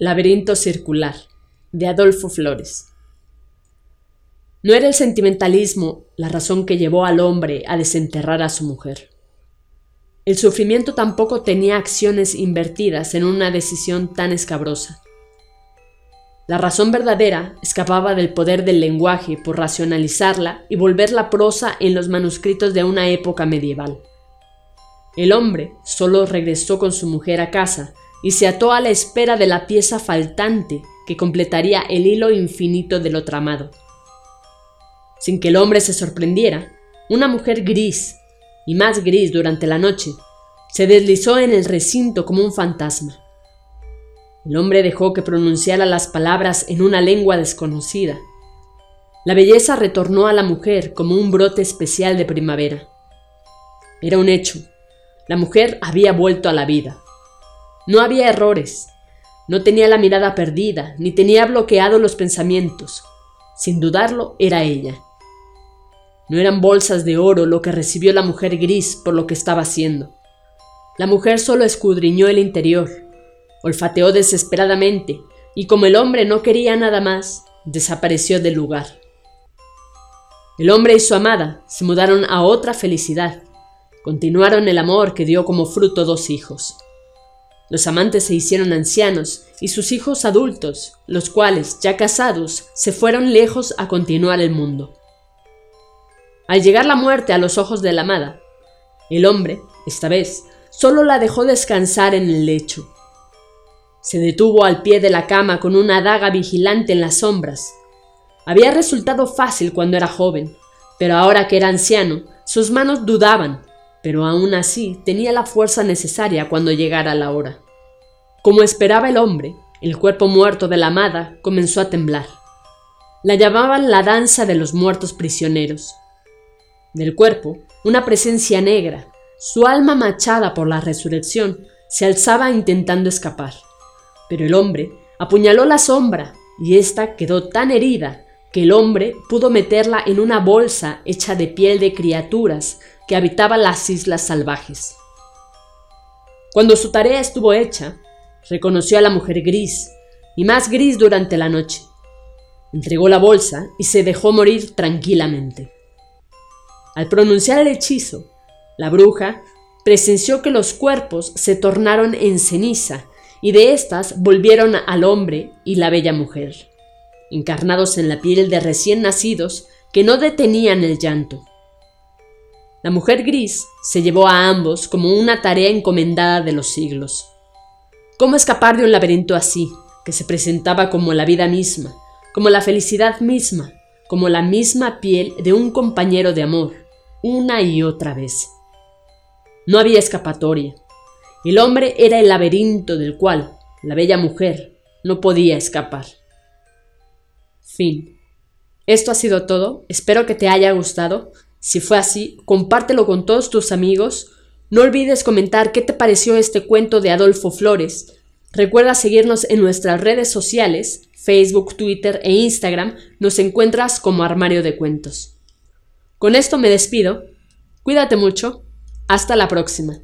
Laberinto Circular, de Adolfo Flores. No era el sentimentalismo la razón que llevó al hombre a desenterrar a su mujer. El sufrimiento tampoco tenía acciones invertidas en una decisión tan escabrosa. La razón verdadera escapaba del poder del lenguaje por racionalizarla y volver la prosa en los manuscritos de una época medieval. El hombre solo regresó con su mujer a casa y se ató a la espera de la pieza faltante que completaría el hilo infinito de lo tramado. Sin que el hombre se sorprendiera, una mujer gris, y más gris durante la noche, se deslizó en el recinto como un fantasma. El hombre dejó que pronunciara las palabras en una lengua desconocida. La belleza retornó a la mujer como un brote especial de primavera. Era un hecho. La mujer había vuelto a la vida. No había errores. No tenía la mirada perdida, ni tenía bloqueado los pensamientos. Sin dudarlo, era ella. No eran bolsas de oro lo que recibió la mujer gris por lo que estaba haciendo. La mujer solo escudriñó el interior, olfateó desesperadamente, y como el hombre no quería nada más, desapareció del lugar. El hombre y su amada se mudaron a otra felicidad, continuaron el amor que dio como fruto dos hijos. Los amantes se hicieron ancianos y sus hijos adultos, los cuales, ya casados, se fueron lejos a continuar el mundo. Al llegar la muerte a los ojos de la amada, el hombre, esta vez, solo la dejó descansar en el lecho. Se detuvo al pie de la cama con una daga vigilante en las sombras. Había resultado fácil cuando era joven, pero ahora que era anciano, sus manos dudaban pero aún así tenía la fuerza necesaria cuando llegara la hora. Como esperaba el hombre, el cuerpo muerto de la amada comenzó a temblar. La llamaban la danza de los muertos prisioneros. Del cuerpo, una presencia negra, su alma machada por la resurrección, se alzaba intentando escapar. Pero el hombre apuñaló la sombra y ésta quedó tan herida que el hombre pudo meterla en una bolsa hecha de piel de criaturas que habitaban las islas salvajes. Cuando su tarea estuvo hecha, reconoció a la mujer gris, y más gris durante la noche. Entregó la bolsa y se dejó morir tranquilamente. Al pronunciar el hechizo, la bruja presenció que los cuerpos se tornaron en ceniza y de éstas volvieron al hombre y la bella mujer encarnados en la piel de recién nacidos que no detenían el llanto. La mujer gris se llevó a ambos como una tarea encomendada de los siglos. ¿Cómo escapar de un laberinto así, que se presentaba como la vida misma, como la felicidad misma, como la misma piel de un compañero de amor, una y otra vez? No había escapatoria. El hombre era el laberinto del cual la bella mujer no podía escapar. Fin. Esto ha sido todo, espero que te haya gustado. Si fue así, compártelo con todos tus amigos. No olvides comentar qué te pareció este cuento de Adolfo Flores. Recuerda seguirnos en nuestras redes sociales, Facebook, Twitter e Instagram, nos encuentras como Armario de Cuentos. Con esto me despido. Cuídate mucho. Hasta la próxima.